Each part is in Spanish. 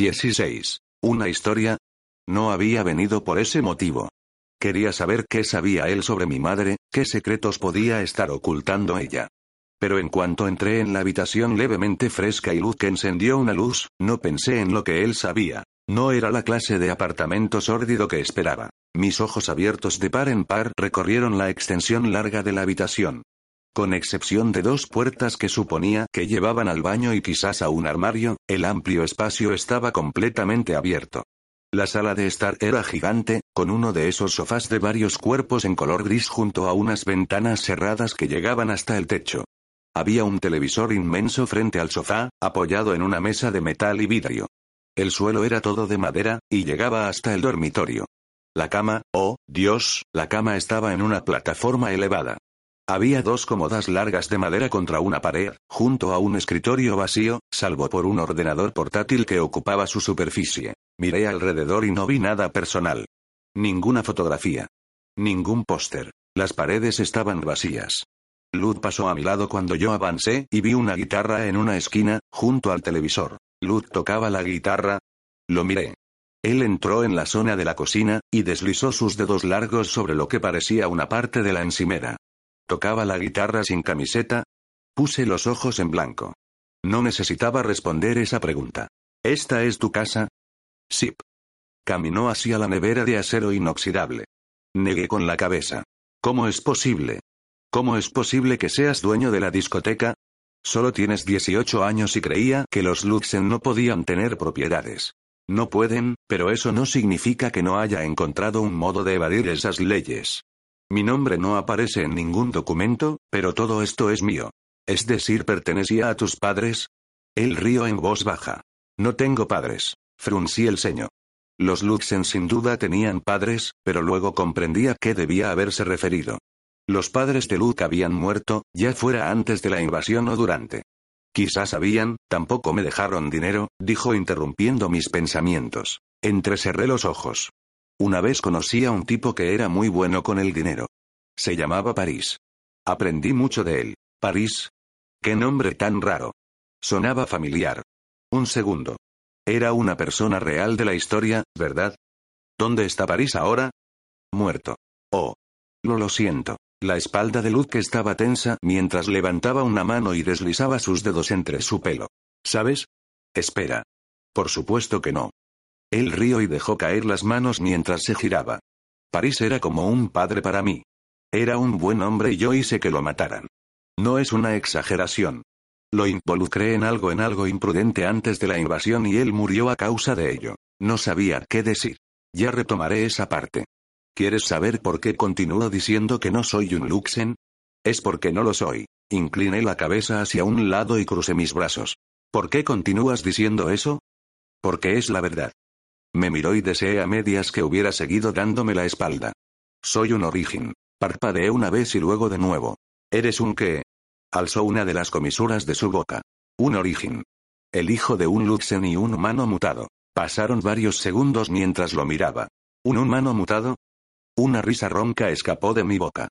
16. ¿Una historia? No había venido por ese motivo. Quería saber qué sabía él sobre mi madre, qué secretos podía estar ocultando ella. Pero en cuanto entré en la habitación levemente fresca y Luke encendió una luz, no pensé en lo que él sabía. No era la clase de apartamento sórdido que esperaba. Mis ojos abiertos de par en par recorrieron la extensión larga de la habitación. Con excepción de dos puertas que suponía que llevaban al baño y quizás a un armario, el amplio espacio estaba completamente abierto. La sala de estar era gigante, con uno de esos sofás de varios cuerpos en color gris junto a unas ventanas cerradas que llegaban hasta el techo. Había un televisor inmenso frente al sofá, apoyado en una mesa de metal y vidrio. El suelo era todo de madera, y llegaba hasta el dormitorio. La cama, oh, Dios, la cama estaba en una plataforma elevada. Había dos cómodas largas de madera contra una pared, junto a un escritorio vacío, salvo por un ordenador portátil que ocupaba su superficie. Miré alrededor y no vi nada personal. Ninguna fotografía. Ningún póster. Las paredes estaban vacías. Luz pasó a mi lado cuando yo avancé y vi una guitarra en una esquina, junto al televisor. Luz tocaba la guitarra. Lo miré. Él entró en la zona de la cocina, y deslizó sus dedos largos sobre lo que parecía una parte de la encimera. ¿Tocaba la guitarra sin camiseta? Puse los ojos en blanco. No necesitaba responder esa pregunta. ¿Esta es tu casa? Sip. Caminó hacia la nevera de acero inoxidable. Negué con la cabeza. ¿Cómo es posible? ¿Cómo es posible que seas dueño de la discoteca? Solo tienes 18 años y creía que los Luxen no podían tener propiedades. No pueden, pero eso no significa que no haya encontrado un modo de evadir esas leyes. Mi nombre no aparece en ningún documento, pero todo esto es mío. Es decir, pertenecía a tus padres. Él río en voz baja. No tengo padres. Fruncí el ceño. Los Luxen sin duda tenían padres, pero luego comprendía qué debía haberse referido. Los padres de Luke habían muerto, ya fuera antes de la invasión o durante. Quizás sabían, tampoco me dejaron dinero, dijo interrumpiendo mis pensamientos. Entrecerré los ojos. Una vez conocí a un tipo que era muy bueno con el dinero. Se llamaba París. Aprendí mucho de él. París. Qué nombre tan raro. Sonaba familiar. Un segundo. Era una persona real de la historia, ¿verdad? ¿Dónde está París ahora? Muerto. Oh. Lo lo siento. La espalda de Luke estaba tensa mientras levantaba una mano y deslizaba sus dedos entre su pelo. ¿Sabes? Espera. Por supuesto que no. Él rió y dejó caer las manos mientras se giraba. París era como un padre para mí. Era un buen hombre y yo hice que lo mataran. No es una exageración. Lo involucré en algo en algo imprudente antes de la invasión y él murió a causa de ello. No sabía qué decir. Ya retomaré esa parte. ¿Quieres saber por qué continúo diciendo que no soy un Luxen? Es porque no lo soy. Incliné la cabeza hacia un lado y crucé mis brazos. ¿Por qué continúas diciendo eso? Porque es la verdad. Me miró y deseé a medias que hubiera seguido dándome la espalda. Soy un origen. Parpadeé una vez y luego de nuevo. ¿Eres un qué? Alzó una de las comisuras de su boca. Un origen. El hijo de un Luxen y un humano mutado. Pasaron varios segundos mientras lo miraba. ¿Un humano mutado? Una risa ronca escapó de mi boca.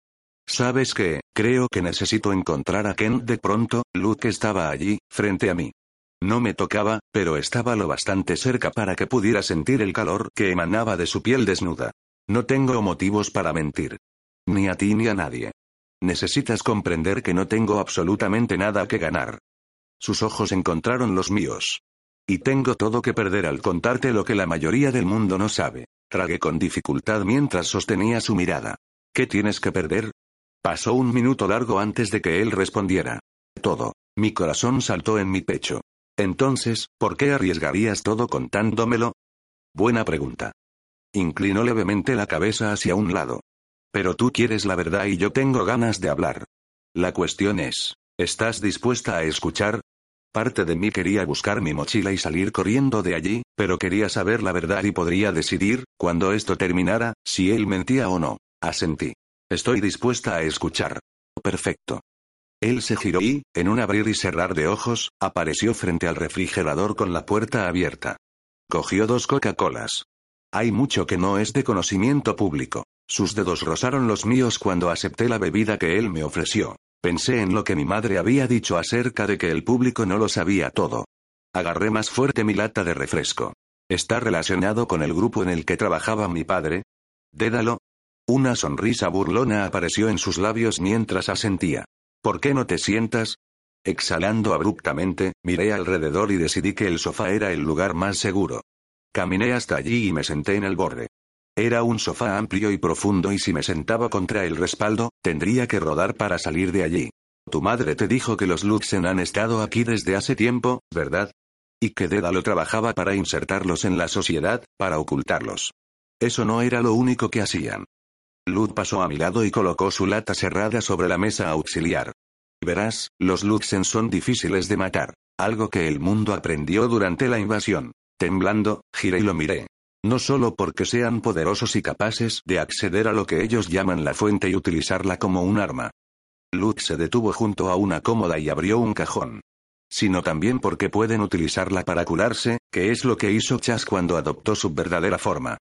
¿Sabes qué? Creo que necesito encontrar a Ken de pronto. Luke estaba allí, frente a mí. No me tocaba, pero estaba lo bastante cerca para que pudiera sentir el calor que emanaba de su piel desnuda. No tengo motivos para mentir. Ni a ti ni a nadie. Necesitas comprender que no tengo absolutamente nada que ganar. Sus ojos encontraron los míos. Y tengo todo que perder al contarte lo que la mayoría del mundo no sabe. Tragué con dificultad mientras sostenía su mirada. ¿Qué tienes que perder? Pasó un minuto largo antes de que él respondiera. Todo. Mi corazón saltó en mi pecho. Entonces, ¿por qué arriesgarías todo contándomelo? Buena pregunta. Inclinó levemente la cabeza hacia un lado. Pero tú quieres la verdad y yo tengo ganas de hablar. La cuestión es, ¿estás dispuesta a escuchar? Parte de mí quería buscar mi mochila y salir corriendo de allí, pero quería saber la verdad y podría decidir, cuando esto terminara, si él mentía o no. Asentí. Estoy dispuesta a escuchar. Perfecto. Él se giró y, en un abrir y cerrar de ojos, apareció frente al refrigerador con la puerta abierta. Cogió dos Coca-Colas. Hay mucho que no es de conocimiento público. Sus dedos rozaron los míos cuando acepté la bebida que él me ofreció. Pensé en lo que mi madre había dicho acerca de que el público no lo sabía todo. Agarré más fuerte mi lata de refresco. ¿Está relacionado con el grupo en el que trabajaba mi padre? Dédalo. Una sonrisa burlona apareció en sus labios mientras asentía. ¿Por qué no te sientas? Exhalando abruptamente, miré alrededor y decidí que el sofá era el lugar más seguro. Caminé hasta allí y me senté en el borde. Era un sofá amplio y profundo y si me sentaba contra el respaldo, tendría que rodar para salir de allí. Tu madre te dijo que los Luxen han estado aquí desde hace tiempo, ¿verdad? Y que Dédalo trabajaba para insertarlos en la sociedad, para ocultarlos. Eso no era lo único que hacían. Lud pasó a mi lado y colocó su lata cerrada sobre la mesa auxiliar. Verás, los Luxen son difíciles de matar, algo que el mundo aprendió durante la invasión. Temblando, giré y lo miré. No solo porque sean poderosos y capaces de acceder a lo que ellos llaman la fuente y utilizarla como un arma. Luz se detuvo junto a una cómoda y abrió un cajón. Sino también porque pueden utilizarla para curarse, que es lo que hizo Chas cuando adoptó su verdadera forma.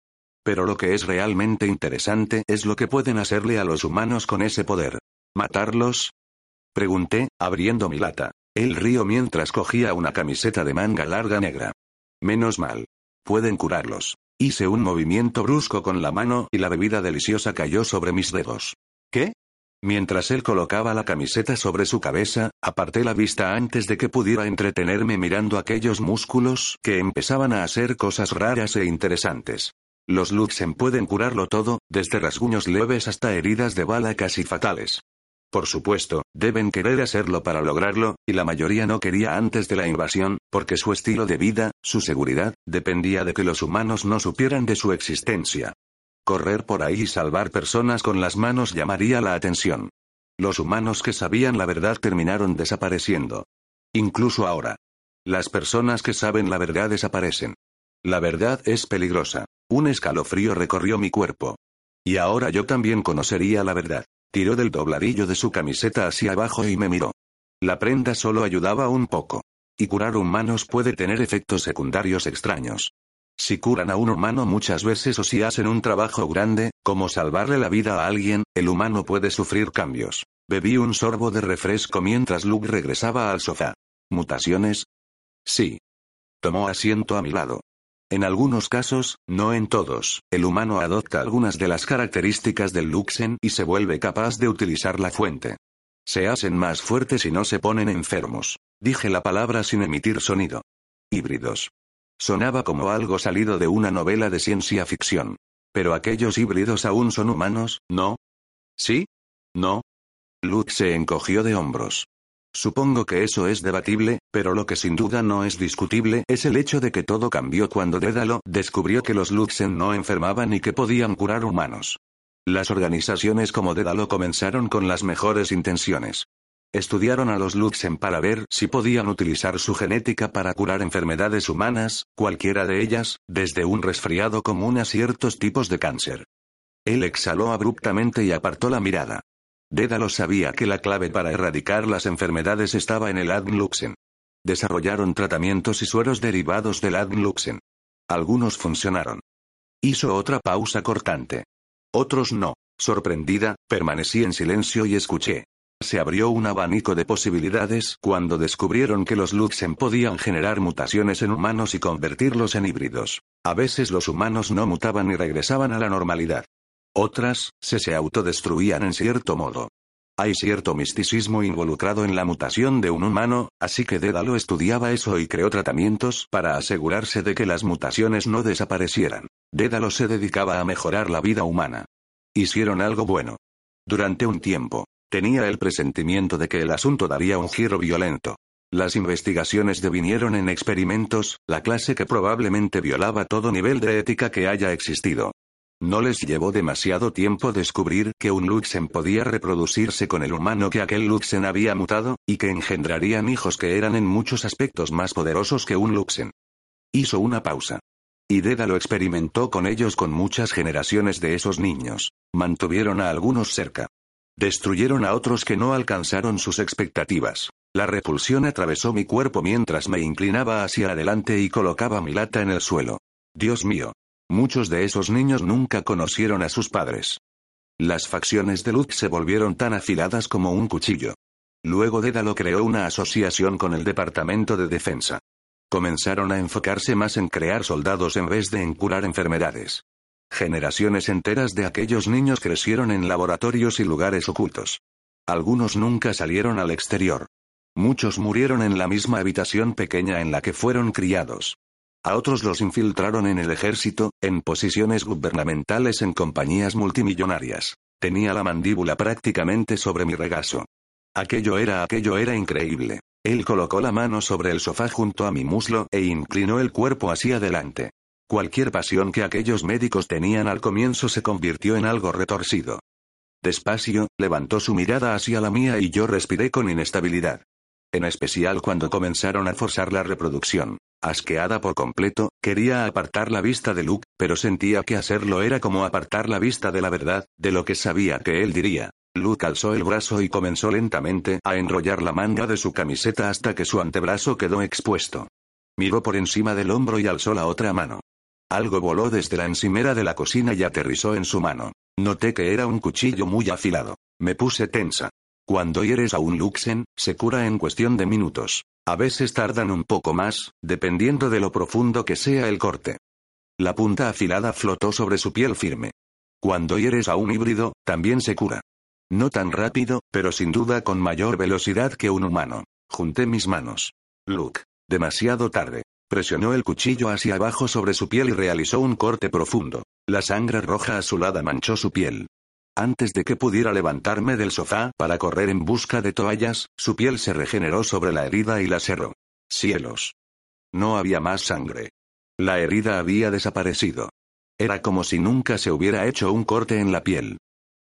Pero lo que es realmente interesante es lo que pueden hacerle a los humanos con ese poder. ¿Matarlos? Pregunté, abriendo mi lata. Él río mientras cogía una camiseta de manga larga negra. Menos mal. Pueden curarlos. Hice un movimiento brusco con la mano y la bebida deliciosa cayó sobre mis dedos. ¿Qué? Mientras él colocaba la camiseta sobre su cabeza, aparté la vista antes de que pudiera entretenerme mirando aquellos músculos que empezaban a hacer cosas raras e interesantes. Los Luxen pueden curarlo todo, desde rasguños leves hasta heridas de bala casi fatales. Por supuesto, deben querer hacerlo para lograrlo, y la mayoría no quería antes de la invasión, porque su estilo de vida, su seguridad, dependía de que los humanos no supieran de su existencia. Correr por ahí y salvar personas con las manos llamaría la atención. Los humanos que sabían la verdad terminaron desapareciendo. Incluso ahora. Las personas que saben la verdad desaparecen. La verdad es peligrosa. Un escalofrío recorrió mi cuerpo. Y ahora yo también conocería la verdad. Tiró del dobladillo de su camiseta hacia abajo y me miró. La prenda solo ayudaba un poco. Y curar humanos puede tener efectos secundarios extraños. Si curan a un humano muchas veces o si hacen un trabajo grande, como salvarle la vida a alguien, el humano puede sufrir cambios. Bebí un sorbo de refresco mientras Luke regresaba al sofá. ¿Mutaciones? Sí. Tomó asiento a mi lado. En algunos casos, no en todos, el humano adopta algunas de las características del Luxen y se vuelve capaz de utilizar la fuente. Se hacen más fuertes y no se ponen enfermos. Dije la palabra sin emitir sonido. Híbridos. Sonaba como algo salido de una novela de ciencia ficción. Pero aquellos híbridos aún son humanos, ¿no? ¿Sí? ¿No? Luz se encogió de hombros. Supongo que eso es debatible, pero lo que sin duda no es discutible es el hecho de que todo cambió cuando Dédalo descubrió que los Luxen no enfermaban y que podían curar humanos. Las organizaciones como Dédalo comenzaron con las mejores intenciones. Estudiaron a los Luxen para ver si podían utilizar su genética para curar enfermedades humanas, cualquiera de ellas, desde un resfriado común a ciertos tipos de cáncer. Él exhaló abruptamente y apartó la mirada. Dédalo sabía que la clave para erradicar las enfermedades estaba en el Adnluxen. Desarrollaron tratamientos y sueros derivados del Adnluxen. Algunos funcionaron. Hizo otra pausa cortante. Otros no. Sorprendida, permanecí en silencio y escuché. Se abrió un abanico de posibilidades cuando descubrieron que los Luxen podían generar mutaciones en humanos y convertirlos en híbridos. A veces los humanos no mutaban y regresaban a la normalidad. Otras, se se autodestruían en cierto modo. Hay cierto misticismo involucrado en la mutación de un humano, así que Dédalo estudiaba eso y creó tratamientos para asegurarse de que las mutaciones no desaparecieran. Dédalo se dedicaba a mejorar la vida humana. Hicieron algo bueno. Durante un tiempo, tenía el presentimiento de que el asunto daría un giro violento. Las investigaciones devinieron en experimentos, la clase que probablemente violaba todo nivel de ética que haya existido. No les llevó demasiado tiempo descubrir que un Luxen podía reproducirse con el humano que aquel Luxen había mutado, y que engendrarían hijos que eran en muchos aspectos más poderosos que un Luxen. Hizo una pausa. Y Deda lo experimentó con ellos con muchas generaciones de esos niños. Mantuvieron a algunos cerca. Destruyeron a otros que no alcanzaron sus expectativas. La repulsión atravesó mi cuerpo mientras me inclinaba hacia adelante y colocaba mi lata en el suelo. Dios mío, Muchos de esos niños nunca conocieron a sus padres. Las facciones de Luz se volvieron tan afiladas como un cuchillo. Luego Dédalo creó una asociación con el Departamento de Defensa. comenzaron a enfocarse más en crear soldados en vez de en curar enfermedades. Generaciones enteras de aquellos niños crecieron en laboratorios y lugares ocultos. Algunos nunca salieron al exterior. Muchos murieron en la misma habitación pequeña en la que fueron criados. A otros los infiltraron en el ejército, en posiciones gubernamentales en compañías multimillonarias. Tenía la mandíbula prácticamente sobre mi regazo. Aquello era aquello era increíble. Él colocó la mano sobre el sofá junto a mi muslo e inclinó el cuerpo hacia adelante. Cualquier pasión que aquellos médicos tenían al comienzo se convirtió en algo retorcido. Despacio, levantó su mirada hacia la mía y yo respiré con inestabilidad. En especial cuando comenzaron a forzar la reproducción. Asqueada por completo, quería apartar la vista de Luke, pero sentía que hacerlo era como apartar la vista de la verdad, de lo que sabía que él diría. Luke alzó el brazo y comenzó lentamente a enrollar la manga de su camiseta hasta que su antebrazo quedó expuesto. Miró por encima del hombro y alzó la otra mano. Algo voló desde la encimera de la cocina y aterrizó en su mano. Noté que era un cuchillo muy afilado. Me puse tensa. Cuando hieres a un Luxen, se cura en cuestión de minutos. A veces tardan un poco más, dependiendo de lo profundo que sea el corte. La punta afilada flotó sobre su piel firme. Cuando hieres a un híbrido, también se cura. No tan rápido, pero sin duda con mayor velocidad que un humano. Junté mis manos. Luke. Demasiado tarde. Presionó el cuchillo hacia abajo sobre su piel y realizó un corte profundo. La sangre roja azulada manchó su piel. Antes de que pudiera levantarme del sofá para correr en busca de toallas, su piel se regeneró sobre la herida y la cerró. Cielos. No había más sangre. La herida había desaparecido. Era como si nunca se hubiera hecho un corte en la piel.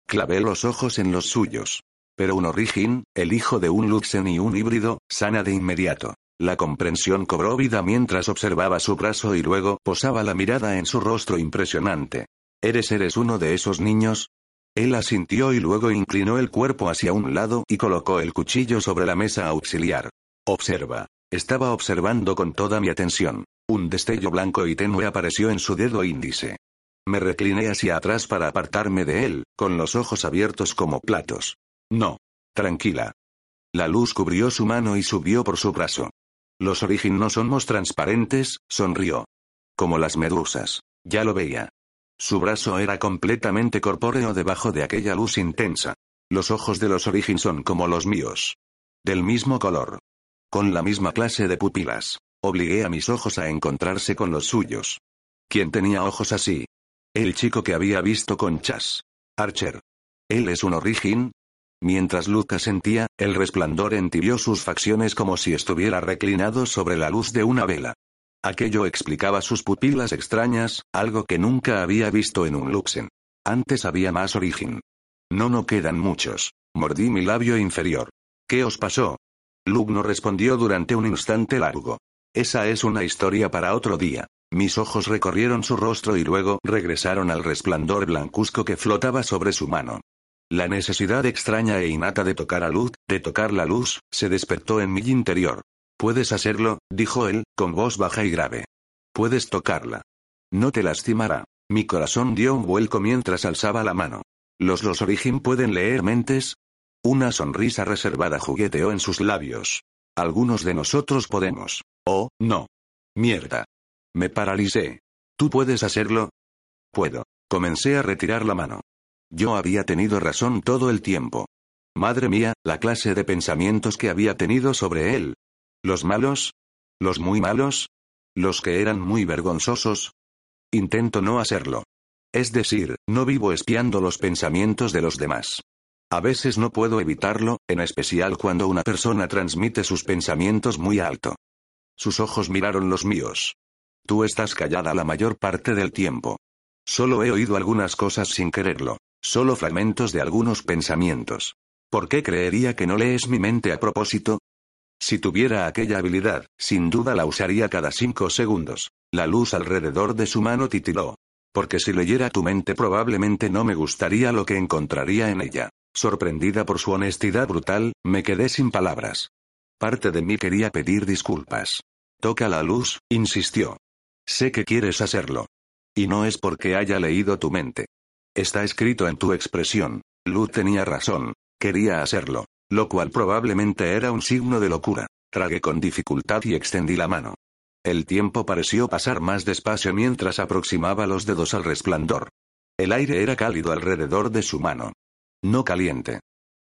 Clavé los ojos en los suyos. Pero un Origin, el hijo de un Luxen y un híbrido, sana de inmediato. La comprensión cobró vida mientras observaba su brazo y luego posaba la mirada en su rostro impresionante. ¿Eres eres uno de esos niños? Él asintió y luego inclinó el cuerpo hacia un lado y colocó el cuchillo sobre la mesa auxiliar. Observa. Estaba observando con toda mi atención. Un destello blanco y tenue apareció en su dedo índice. Me recliné hacia atrás para apartarme de él, con los ojos abiertos como platos. No. Tranquila. La luz cubrió su mano y subió por su brazo. Los origen no somos transparentes, sonrió. Como las medusas. Ya lo veía. Su brazo era completamente corpóreo debajo de aquella luz intensa. Los ojos de los origen son como los míos. Del mismo color. Con la misma clase de pupilas. Obligué a mis ojos a encontrarse con los suyos. ¿Quién tenía ojos así? El chico que había visto con Chas. Archer. ¿Él es un origen? Mientras Lucas sentía, el resplandor entibió sus facciones como si estuviera reclinado sobre la luz de una vela. Aquello explicaba sus pupilas extrañas, algo que nunca había visto en un Luxen. Antes había más origen. No, no quedan muchos. Mordí mi labio inferior. ¿Qué os pasó? Luke no respondió durante un instante largo. Esa es una historia para otro día. Mis ojos recorrieron su rostro y luego regresaron al resplandor blancuzco que flotaba sobre su mano. La necesidad extraña e innata de tocar a luz, de tocar la luz, se despertó en mi interior. Puedes hacerlo, dijo él, con voz baja y grave. Puedes tocarla. No te lastimará. Mi corazón dio un vuelco mientras alzaba la mano. ¿Los los origen pueden leer mentes? Una sonrisa reservada jugueteó en sus labios. Algunos de nosotros podemos. Oh, no. Mierda. Me paralicé. ¿Tú puedes hacerlo? Puedo. Comencé a retirar la mano. Yo había tenido razón todo el tiempo. Madre mía, la clase de pensamientos que había tenido sobre él. ¿Los malos? ¿Los muy malos? ¿Los que eran muy vergonzosos? Intento no hacerlo. Es decir, no vivo espiando los pensamientos de los demás. A veces no puedo evitarlo, en especial cuando una persona transmite sus pensamientos muy alto. Sus ojos miraron los míos. Tú estás callada la mayor parte del tiempo. Solo he oído algunas cosas sin quererlo. Solo fragmentos de algunos pensamientos. ¿Por qué creería que no lees mi mente a propósito? Si tuviera aquella habilidad, sin duda la usaría cada cinco segundos. La luz alrededor de su mano titiló. Porque si leyera tu mente probablemente no me gustaría lo que encontraría en ella. Sorprendida por su honestidad brutal, me quedé sin palabras. Parte de mí quería pedir disculpas. Toca la luz, insistió. Sé que quieres hacerlo. Y no es porque haya leído tu mente. Está escrito en tu expresión. Luz tenía razón. Quería hacerlo. Lo cual probablemente era un signo de locura. Tragué con dificultad y extendí la mano. El tiempo pareció pasar más despacio mientras aproximaba los dedos al resplandor. El aire era cálido alrededor de su mano. No caliente.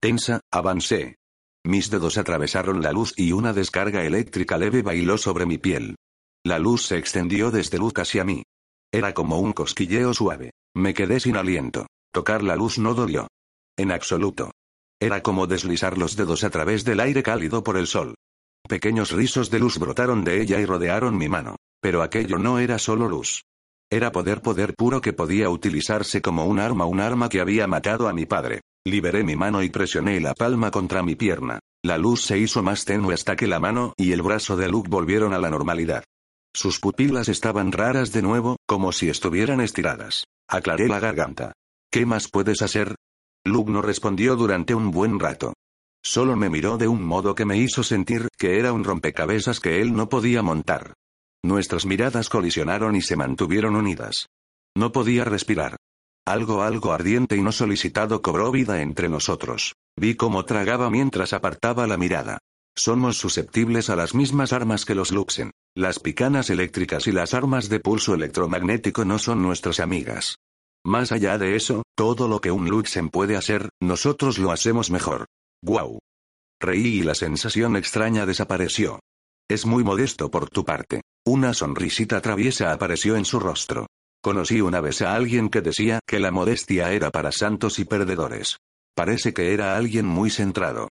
Tensa, avancé. Mis dedos atravesaron la luz y una descarga eléctrica leve bailó sobre mi piel. La luz se extendió desde luz hacia mí. Era como un cosquilleo suave. Me quedé sin aliento. Tocar la luz no dolió. En absoluto. Era como deslizar los dedos a través del aire cálido por el sol. Pequeños rizos de luz brotaron de ella y rodearon mi mano. Pero aquello no era solo luz. Era poder poder puro que podía utilizarse como un arma, un arma que había matado a mi padre. Liberé mi mano y presioné la palma contra mi pierna. La luz se hizo más tenue hasta que la mano y el brazo de Luke volvieron a la normalidad. Sus pupilas estaban raras de nuevo, como si estuvieran estiradas. Aclaré la garganta. ¿Qué más puedes hacer? Luke no respondió durante un buen rato. Solo me miró de un modo que me hizo sentir que era un rompecabezas que él no podía montar. Nuestras miradas colisionaron y se mantuvieron unidas. No podía respirar. Algo algo ardiente y no solicitado cobró vida entre nosotros. Vi cómo tragaba mientras apartaba la mirada. Somos susceptibles a las mismas armas que los Luxen. Las picanas eléctricas y las armas de pulso electromagnético no son nuestras amigas. Más allá de eso, todo lo que un Luxen puede hacer, nosotros lo hacemos mejor. ¡Guau! Reí y la sensación extraña desapareció. Es muy modesto por tu parte. Una sonrisita traviesa apareció en su rostro. Conocí una vez a alguien que decía que la modestia era para santos y perdedores. Parece que era alguien muy centrado.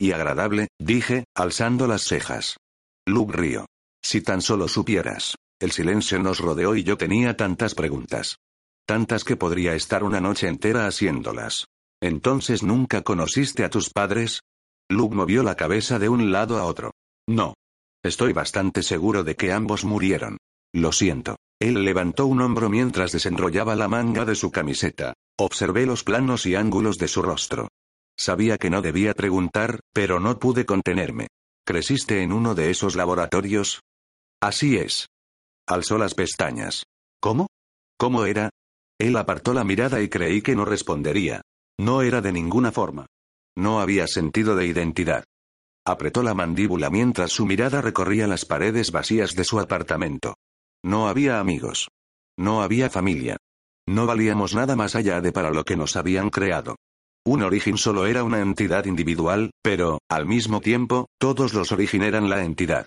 Y agradable, dije, alzando las cejas. Luke río. Si tan solo supieras. El silencio nos rodeó y yo tenía tantas preguntas. Tantas que podría estar una noche entera haciéndolas. Entonces nunca conociste a tus padres? Luke movió la cabeza de un lado a otro. No. Estoy bastante seguro de que ambos murieron. Lo siento. Él levantó un hombro mientras desenrollaba la manga de su camiseta. Observé los planos y ángulos de su rostro. Sabía que no debía preguntar, pero no pude contenerme. ¿Creciste en uno de esos laboratorios? Así es. Alzó las pestañas. ¿Cómo? ¿Cómo era? Él apartó la mirada y creí que no respondería. No era de ninguna forma. No había sentido de identidad. Apretó la mandíbula mientras su mirada recorría las paredes vacías de su apartamento. No había amigos. No había familia. No valíamos nada más allá de para lo que nos habían creado. Un origen solo era una entidad individual, pero, al mismo tiempo, todos los origen eran la entidad.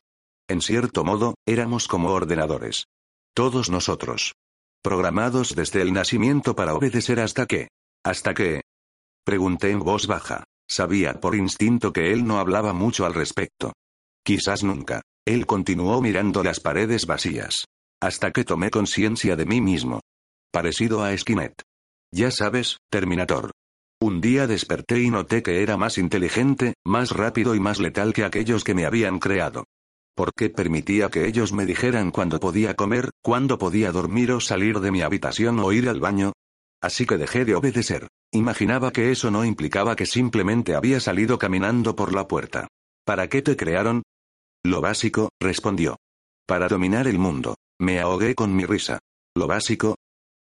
En cierto modo, éramos como ordenadores. Todos nosotros. Programados desde el nacimiento para obedecer hasta que. ¿Hasta que? Pregunté en voz baja. Sabía por instinto que él no hablaba mucho al respecto. Quizás nunca. Él continuó mirando las paredes vacías. Hasta que tomé conciencia de mí mismo. Parecido a Skynet. Ya sabes, Terminator. Un día desperté y noté que era más inteligente, más rápido y más letal que aquellos que me habían creado. ¿Por qué permitía que ellos me dijeran cuándo podía comer, cuándo podía dormir o salir de mi habitación o ir al baño? Así que dejé de obedecer. Imaginaba que eso no implicaba que simplemente había salido caminando por la puerta. ¿Para qué te crearon? Lo básico, respondió. Para dominar el mundo. Me ahogué con mi risa. ¿Lo básico?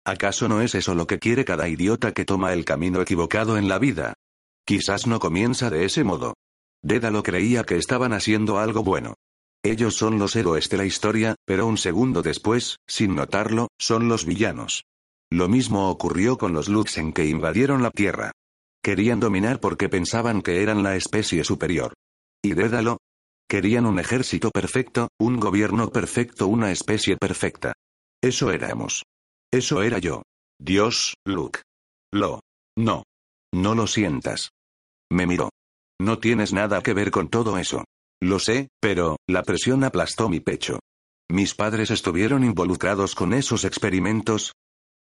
¿Acaso no es eso lo que quiere cada idiota que toma el camino equivocado en la vida? Quizás no comienza de ese modo. Dédalo creía que estaban haciendo algo bueno. Ellos son los héroes de la historia, pero un segundo después, sin notarlo, son los villanos. Lo mismo ocurrió con los Luxen que invadieron la Tierra. Querían dominar porque pensaban que eran la especie superior. Y Dédalo, Querían un ejército perfecto, un gobierno perfecto, una especie perfecta. Eso éramos. Eso era yo. Dios, Luke. Lo. No. No lo sientas. Me miró. No tienes nada que ver con todo eso. Lo sé, pero, la presión aplastó mi pecho. ¿Mis padres estuvieron involucrados con esos experimentos?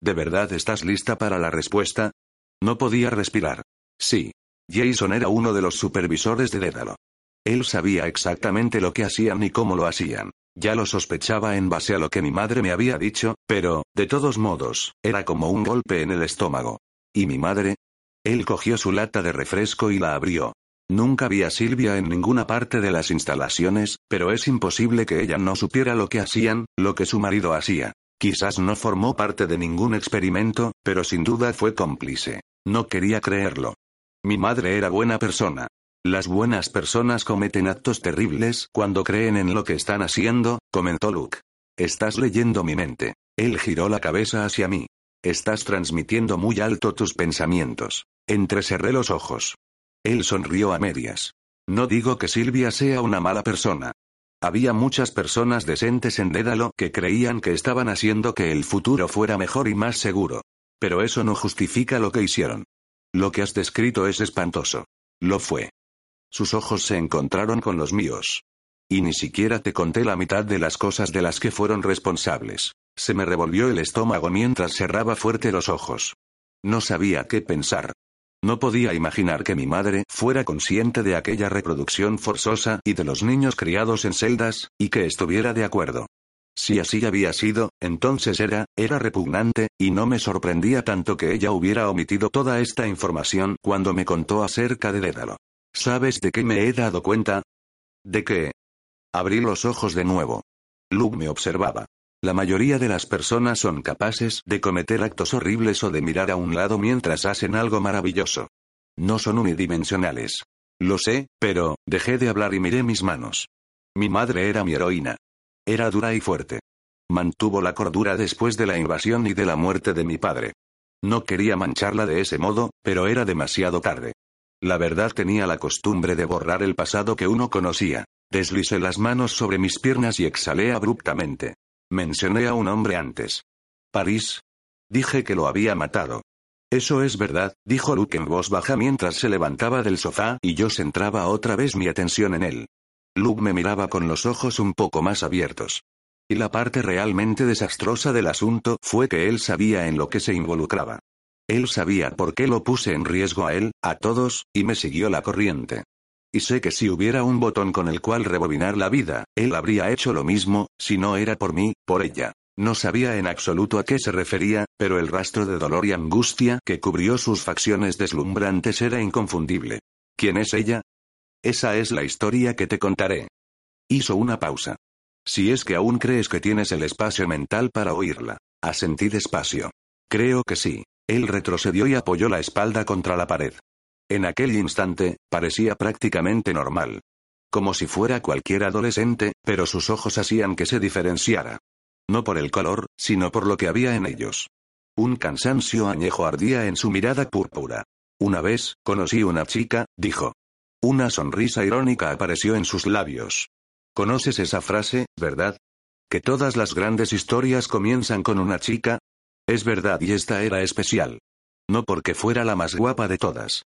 ¿De verdad estás lista para la respuesta? No podía respirar. Sí. Jason era uno de los supervisores de Dédalo. Él sabía exactamente lo que hacían y cómo lo hacían. Ya lo sospechaba en base a lo que mi madre me había dicho, pero, de todos modos, era como un golpe en el estómago. ¿Y mi madre? Él cogió su lata de refresco y la abrió. Nunca vi a Silvia en ninguna parte de las instalaciones, pero es imposible que ella no supiera lo que hacían, lo que su marido hacía. Quizás no formó parte de ningún experimento, pero sin duda fue cómplice. No quería creerlo. Mi madre era buena persona. Las buenas personas cometen actos terribles cuando creen en lo que están haciendo, comentó Luke. Estás leyendo mi mente. Él giró la cabeza hacia mí. Estás transmitiendo muy alto tus pensamientos. Entrecerré los ojos. Él sonrió a medias. No digo que Silvia sea una mala persona. Había muchas personas decentes en Dédalo que creían que estaban haciendo que el futuro fuera mejor y más seguro. Pero eso no justifica lo que hicieron. Lo que has descrito es espantoso. Lo fue. Sus ojos se encontraron con los míos. Y ni siquiera te conté la mitad de las cosas de las que fueron responsables. Se me revolvió el estómago mientras cerraba fuerte los ojos. No sabía qué pensar. No podía imaginar que mi madre fuera consciente de aquella reproducción forzosa y de los niños criados en celdas, y que estuviera de acuerdo. Si así había sido, entonces era, era repugnante, y no me sorprendía tanto que ella hubiera omitido toda esta información cuando me contó acerca de Dédalo. ¿Sabes de qué me he dado cuenta? ¿De qué? Abrí los ojos de nuevo. Luke me observaba. La mayoría de las personas son capaces de cometer actos horribles o de mirar a un lado mientras hacen algo maravilloso. No son unidimensionales. Lo sé, pero, dejé de hablar y miré mis manos. Mi madre era mi heroína. Era dura y fuerte. Mantuvo la cordura después de la invasión y de la muerte de mi padre. No quería mancharla de ese modo, pero era demasiado tarde. La verdad tenía la costumbre de borrar el pasado que uno conocía. Deslicé las manos sobre mis piernas y exhalé abruptamente. Mencioné a un hombre antes. París. Dije que lo había matado. Eso es verdad, dijo Luke en voz baja mientras se levantaba del sofá y yo centraba otra vez mi atención en él. Luke me miraba con los ojos un poco más abiertos. Y la parte realmente desastrosa del asunto fue que él sabía en lo que se involucraba. Él sabía por qué lo puse en riesgo a él, a todos, y me siguió la corriente. Y sé que si hubiera un botón con el cual rebobinar la vida, él habría hecho lo mismo, si no era por mí, por ella. No sabía en absoluto a qué se refería, pero el rastro de dolor y angustia que cubrió sus facciones deslumbrantes era inconfundible. ¿Quién es ella? Esa es la historia que te contaré. Hizo una pausa. Si es que aún crees que tienes el espacio mental para oírla. Asentí despacio. Creo que sí. Él retrocedió y apoyó la espalda contra la pared. En aquel instante, parecía prácticamente normal. Como si fuera cualquier adolescente, pero sus ojos hacían que se diferenciara. No por el color, sino por lo que había en ellos. Un cansancio añejo ardía en su mirada púrpura. Una vez, conocí una chica, dijo. Una sonrisa irónica apareció en sus labios. ¿Conoces esa frase, verdad? Que todas las grandes historias comienzan con una chica. Es verdad y esta era especial. No porque fuera la más guapa de todas.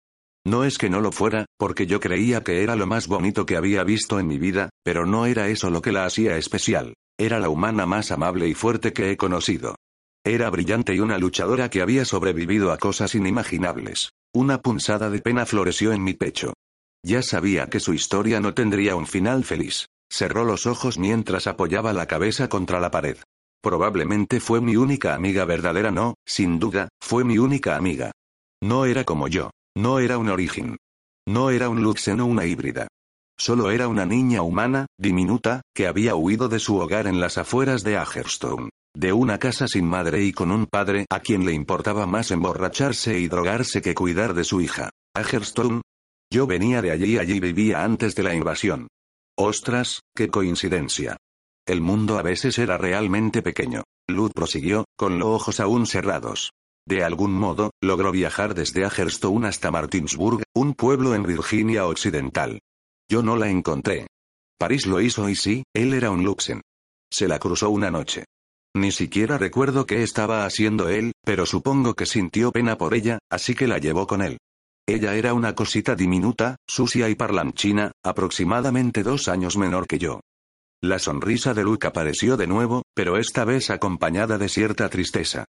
No es que no lo fuera, porque yo creía que era lo más bonito que había visto en mi vida, pero no era eso lo que la hacía especial. Era la humana más amable y fuerte que he conocido. Era brillante y una luchadora que había sobrevivido a cosas inimaginables. Una punzada de pena floreció en mi pecho. Ya sabía que su historia no tendría un final feliz. Cerró los ojos mientras apoyaba la cabeza contra la pared. Probablemente fue mi única amiga verdadera, no, sin duda, fue mi única amiga. No era como yo. No era un origen. No era un luxen o una híbrida. Solo era una niña humana, diminuta, que había huido de su hogar en las afueras de Agerstone. De una casa sin madre y con un padre a quien le importaba más emborracharse y drogarse que cuidar de su hija. Agerstone. Yo venía de allí y allí vivía antes de la invasión. Ostras, qué coincidencia. El mundo a veces era realmente pequeño. Luz prosiguió, con los ojos aún cerrados. De algún modo, logró viajar desde Agerstone hasta Martinsburg, un pueblo en Virginia Occidental. Yo no la encontré. París lo hizo y sí, él era un Luxen. Se la cruzó una noche. Ni siquiera recuerdo qué estaba haciendo él, pero supongo que sintió pena por ella, así que la llevó con él. Ella era una cosita diminuta, sucia y parlanchina, aproximadamente dos años menor que yo. La sonrisa de Luke apareció de nuevo, pero esta vez acompañada de cierta tristeza.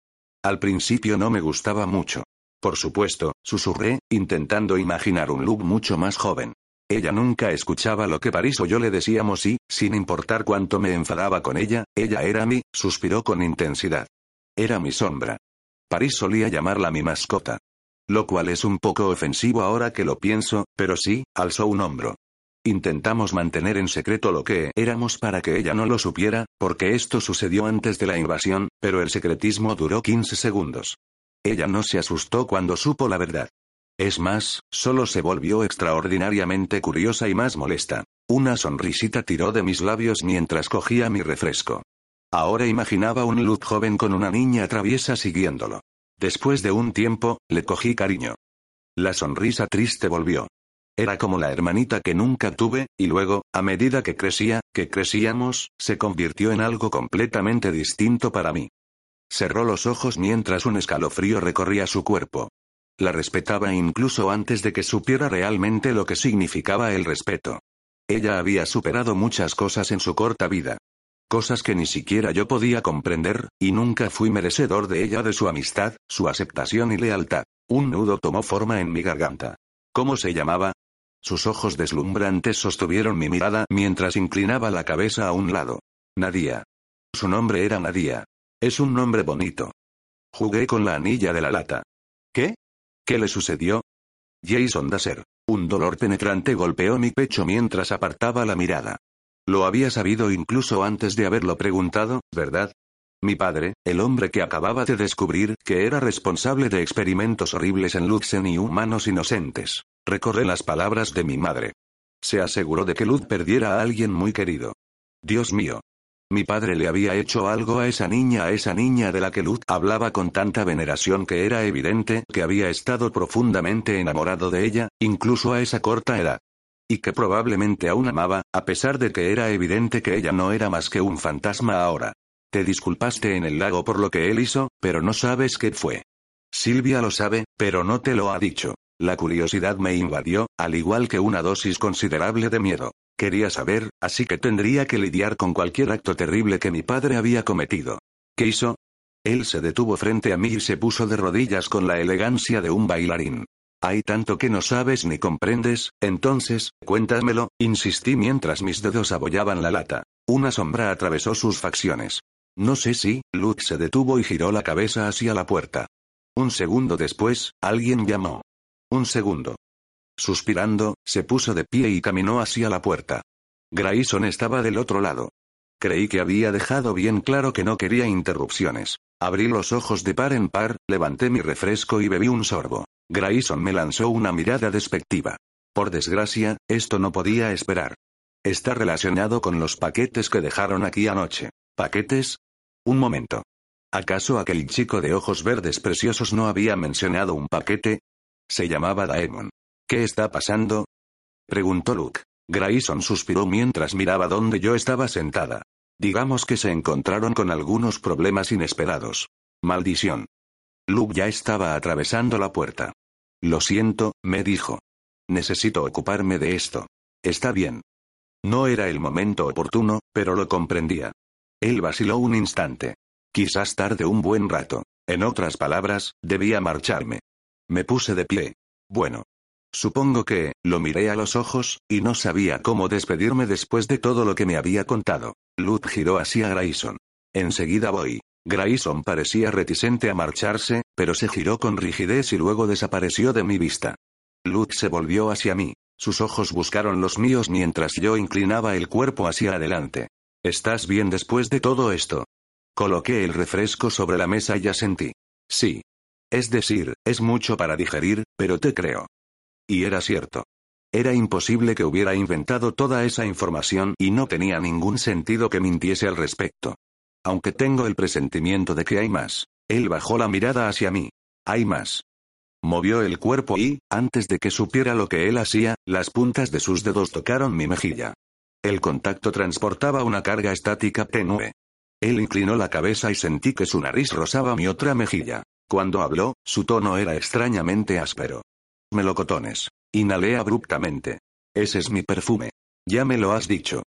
Al principio no me gustaba mucho. Por supuesto, susurré, intentando imaginar un look mucho más joven. Ella nunca escuchaba lo que París o yo le decíamos y, sin importar cuánto me enfadaba con ella, ella era mi, suspiró con intensidad. Era mi sombra. París solía llamarla mi mascota. Lo cual es un poco ofensivo ahora que lo pienso, pero sí, alzó un hombro. Intentamos mantener en secreto lo que éramos para que ella no lo supiera, porque esto sucedió antes de la invasión, pero el secretismo duró 15 segundos. Ella no se asustó cuando supo la verdad. Es más, solo se volvió extraordinariamente curiosa y más molesta. Una sonrisita tiró de mis labios mientras cogía mi refresco. Ahora imaginaba un Luke joven con una niña traviesa siguiéndolo. Después de un tiempo, le cogí cariño. La sonrisa triste volvió. Era como la hermanita que nunca tuve, y luego, a medida que crecía, que crecíamos, se convirtió en algo completamente distinto para mí. Cerró los ojos mientras un escalofrío recorría su cuerpo. La respetaba incluso antes de que supiera realmente lo que significaba el respeto. Ella había superado muchas cosas en su corta vida. Cosas que ni siquiera yo podía comprender, y nunca fui merecedor de ella de su amistad, su aceptación y lealtad. Un nudo tomó forma en mi garganta. ¿Cómo se llamaba? Sus ojos deslumbrantes sostuvieron mi mirada mientras inclinaba la cabeza a un lado. Nadia. Su nombre era Nadia. Es un nombre bonito. Jugué con la anilla de la lata. ¿Qué? ¿Qué le sucedió? Jason Dasser. Un dolor penetrante golpeó mi pecho mientras apartaba la mirada. Lo había sabido incluso antes de haberlo preguntado, ¿verdad? Mi padre, el hombre que acababa de descubrir que era responsable de experimentos horribles en Luxen y humanos inocentes. Recorré las palabras de mi madre. Se aseguró de que Luz perdiera a alguien muy querido. Dios mío, mi padre le había hecho algo a esa niña, a esa niña de la que Luz hablaba con tanta veneración que era evidente que había estado profundamente enamorado de ella, incluso a esa corta edad. Y que probablemente aún amaba, a pesar de que era evidente que ella no era más que un fantasma ahora. Te disculpaste en el lago por lo que él hizo, pero no sabes qué fue. Silvia lo sabe, pero no te lo ha dicho. La curiosidad me invadió, al igual que una dosis considerable de miedo. Quería saber, así que tendría que lidiar con cualquier acto terrible que mi padre había cometido. ¿Qué hizo? Él se detuvo frente a mí y se puso de rodillas con la elegancia de un bailarín. Hay tanto que no sabes ni comprendes, entonces, cuéntamelo, insistí mientras mis dedos abollaban la lata. Una sombra atravesó sus facciones. No sé si, Luke se detuvo y giró la cabeza hacia la puerta. Un segundo después, alguien llamó. Un segundo. Suspirando, se puso de pie y caminó hacia la puerta. Grayson estaba del otro lado. Creí que había dejado bien claro que no quería interrupciones. Abrí los ojos de par en par, levanté mi refresco y bebí un sorbo. Grayson me lanzó una mirada despectiva. Por desgracia, esto no podía esperar. Está relacionado con los paquetes que dejaron aquí anoche. ¿Paquetes? Un momento. ¿Acaso aquel chico de ojos verdes preciosos no había mencionado un paquete? Se llamaba Daemon. ¿Qué está pasando? preguntó Luke. Grayson suspiró mientras miraba donde yo estaba sentada. Digamos que se encontraron con algunos problemas inesperados. Maldición. Luke ya estaba atravesando la puerta. Lo siento, me dijo. Necesito ocuparme de esto. Está bien. No era el momento oportuno, pero lo comprendía. Él vaciló un instante. Quizás tarde un buen rato. En otras palabras, debía marcharme. Me puse de pie. Bueno, Supongo que, lo miré a los ojos, y no sabía cómo despedirme después de todo lo que me había contado. Luke giró hacia Grayson. Enseguida voy. Grayson parecía reticente a marcharse, pero se giró con rigidez y luego desapareció de mi vista. Luke se volvió hacia mí. Sus ojos buscaron los míos mientras yo inclinaba el cuerpo hacia adelante. ¿Estás bien después de todo esto? Coloqué el refresco sobre la mesa y asentí. Sí. Es decir, es mucho para digerir, pero te creo. Y era cierto. Era imposible que hubiera inventado toda esa información y no tenía ningún sentido que mintiese al respecto. Aunque tengo el presentimiento de que hay más. Él bajó la mirada hacia mí. Hay más. Movió el cuerpo y, antes de que supiera lo que él hacía, las puntas de sus dedos tocaron mi mejilla. El contacto transportaba una carga estática tenue. Él inclinó la cabeza y sentí que su nariz rozaba mi otra mejilla. Cuando habló, su tono era extrañamente áspero melocotones. Inhalé abruptamente. Ese es mi perfume. Ya me lo has dicho.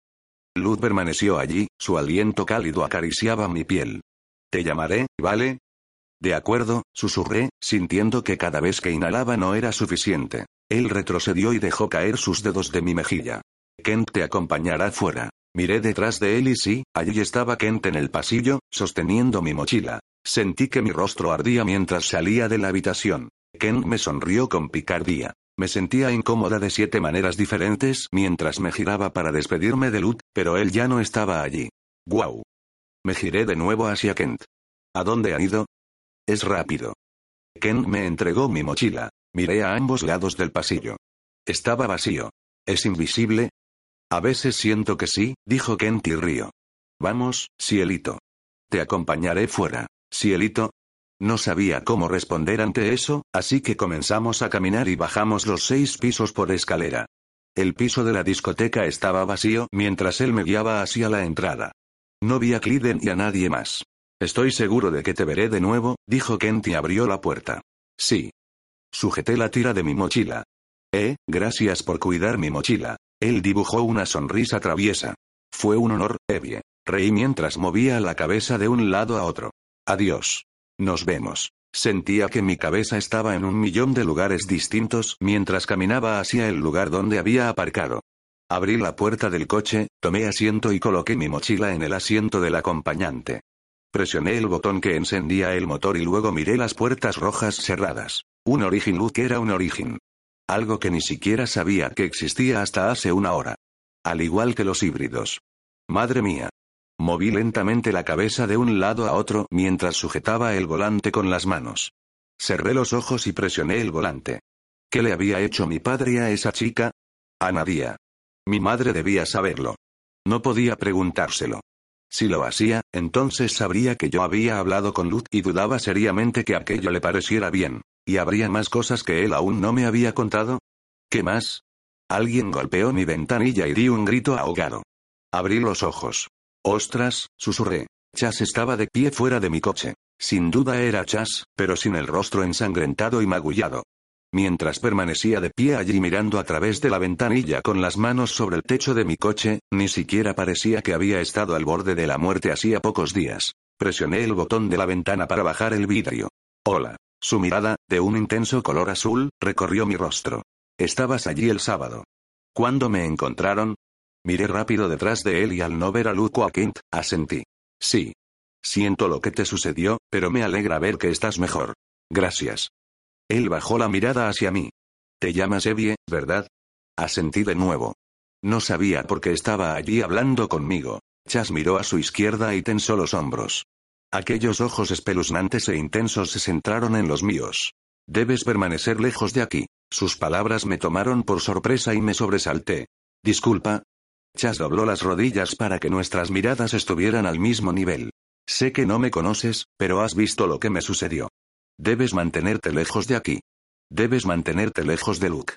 Luz permaneció allí, su aliento cálido acariciaba mi piel. Te llamaré, ¿vale? De acuerdo, susurré, sintiendo que cada vez que inhalaba no era suficiente. Él retrocedió y dejó caer sus dedos de mi mejilla. Kent te acompañará fuera. Miré detrás de él y sí, allí estaba Kent en el pasillo, sosteniendo mi mochila. Sentí que mi rostro ardía mientras salía de la habitación. Ken me sonrió con picardía. Me sentía incómoda de siete maneras diferentes mientras me giraba para despedirme de Lut, pero él ya no estaba allí. ¡Guau! Me giré de nuevo hacia Kent. ¿A dónde ha ido? Es rápido. Kent me entregó mi mochila. Miré a ambos lados del pasillo. Estaba vacío. ¿Es invisible? A veces siento que sí, dijo Kent y río. Vamos, cielito. Te acompañaré fuera. Cielito. No sabía cómo responder ante eso, así que comenzamos a caminar y bajamos los seis pisos por escalera. El piso de la discoteca estaba vacío mientras él me guiaba hacia la entrada. No vi a Cliden y a nadie más. Estoy seguro de que te veré de nuevo, dijo Kent y abrió la puerta. Sí. Sujeté la tira de mi mochila. Eh, gracias por cuidar mi mochila. Él dibujó una sonrisa traviesa. Fue un honor, Evie. Reí mientras movía la cabeza de un lado a otro. Adiós. Nos vemos. Sentía que mi cabeza estaba en un millón de lugares distintos mientras caminaba hacia el lugar donde había aparcado. Abrí la puerta del coche, tomé asiento y coloqué mi mochila en el asiento del acompañante. Presioné el botón que encendía el motor y luego miré las puertas rojas cerradas. Un Origin Look era un Origin. Algo que ni siquiera sabía que existía hasta hace una hora. Al igual que los híbridos. Madre mía. Moví lentamente la cabeza de un lado a otro mientras sujetaba el volante con las manos. Cerré los ojos y presioné el volante. ¿Qué le había hecho mi padre a esa chica? A Nadia. Mi madre debía saberlo. No podía preguntárselo. Si lo hacía, entonces sabría que yo había hablado con Luz y dudaba seriamente que aquello le pareciera bien. ¿Y habría más cosas que él aún no me había contado? ¿Qué más? Alguien golpeó mi ventanilla y di un grito ahogado. Abrí los ojos. Ostras, susurré. Chas estaba de pie fuera de mi coche. Sin duda era Chas, pero sin el rostro ensangrentado y magullado. Mientras permanecía de pie allí mirando a través de la ventanilla con las manos sobre el techo de mi coche, ni siquiera parecía que había estado al borde de la muerte hacía pocos días. Presioné el botón de la ventana para bajar el vidrio. Hola. Su mirada, de un intenso color azul, recorrió mi rostro. Estabas allí el sábado. ¿Cuándo me encontraron? Miré rápido detrás de él y al no ver a Luke Kent, asentí. Sí. Siento lo que te sucedió, pero me alegra ver que estás mejor. Gracias. Él bajó la mirada hacia mí. Te llamas Evie, ¿verdad? Asentí de nuevo. No sabía por qué estaba allí hablando conmigo. Chas miró a su izquierda y tensó los hombros. Aquellos ojos espeluznantes e intensos se centraron en los míos. Debes permanecer lejos de aquí. Sus palabras me tomaron por sorpresa y me sobresalté. Disculpa, Chas dobló las rodillas para que nuestras miradas estuvieran al mismo nivel. Sé que no me conoces, pero has visto lo que me sucedió. Debes mantenerte lejos de aquí. Debes mantenerte lejos de Luke.